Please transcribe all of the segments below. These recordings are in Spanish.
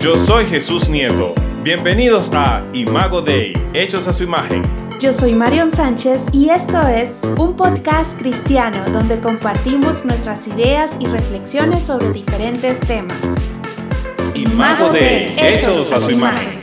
Yo soy Jesús Nieto. Bienvenidos a Imago Dei, hechos a su imagen. Yo soy Marion Sánchez y esto es un podcast cristiano donde compartimos nuestras ideas y reflexiones sobre diferentes temas. Imago Dei, hechos a su imagen.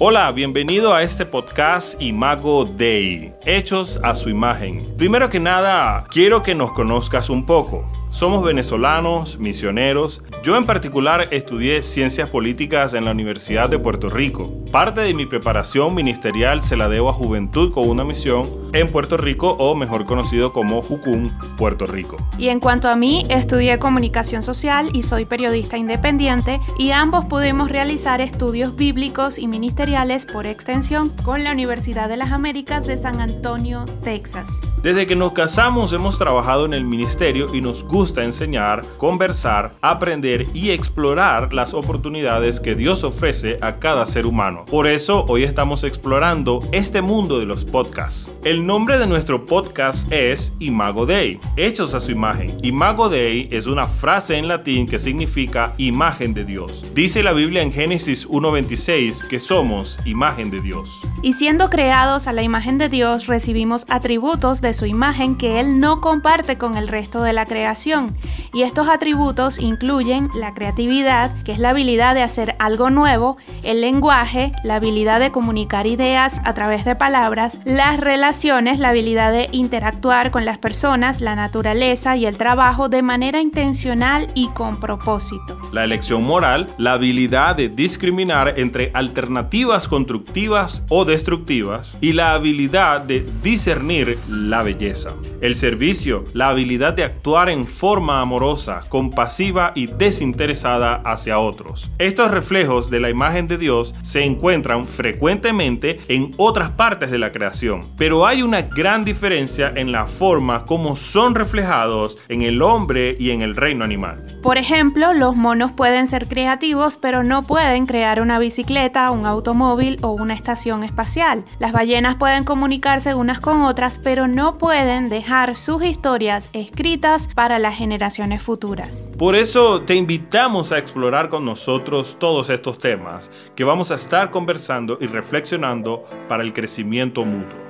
Hola, bienvenido a este podcast Imago Dei, hechos a su imagen. Primero que nada, quiero que nos conozcas un poco. Somos venezolanos, misioneros. Yo en particular estudié ciencias políticas en la Universidad de Puerto Rico. Parte de mi preparación ministerial se la debo a Juventud con una misión en Puerto Rico o mejor conocido como Jucún, Puerto Rico. Y en cuanto a mí, estudié comunicación social y soy periodista independiente y ambos pudimos realizar estudios bíblicos y ministeriales por extensión con la Universidad de las Américas de San Antonio, Texas. Desde que nos casamos hemos trabajado en el ministerio y nos gusta enseñar, conversar, aprender y explorar las oportunidades que Dios ofrece a cada ser humano. Por eso hoy estamos explorando este mundo de los podcasts. El nombre de nuestro podcast es Imago Dei, hechos a su imagen. Imago Dei es una frase en latín que significa imagen de Dios. Dice la Biblia en Génesis 1.26 que somos imagen de Dios. Y siendo creados a la imagen de Dios, recibimos atributos de su imagen que Él no comparte con el resto de la creación. Y estos atributos incluyen la creatividad, que es la habilidad de hacer algo nuevo, el lenguaje, la habilidad de comunicar ideas a través de palabras, las relaciones, la habilidad de interactuar con las personas, la naturaleza y el trabajo de manera intencional y con propósito. La elección moral, la habilidad de discriminar entre alternativas constructivas o destructivas y la habilidad de discernir la belleza. El servicio, la habilidad de actuar en forma amorosa, compasiva y desinteresada hacia otros. Estos reflejos de la imagen de Dios se encuentran frecuentemente en otras partes de la creación, pero hay una gran diferencia en la forma como son reflejados en el hombre y en el reino animal. Por ejemplo, los monos pueden ser creativos, pero no pueden crear una bicicleta, un automóvil o una estación espacial. Las ballenas pueden comunicarse unas con otras, pero no pueden dejar sus historias escritas para generaciones futuras. Por eso te invitamos a explorar con nosotros todos estos temas que vamos a estar conversando y reflexionando para el crecimiento mutuo.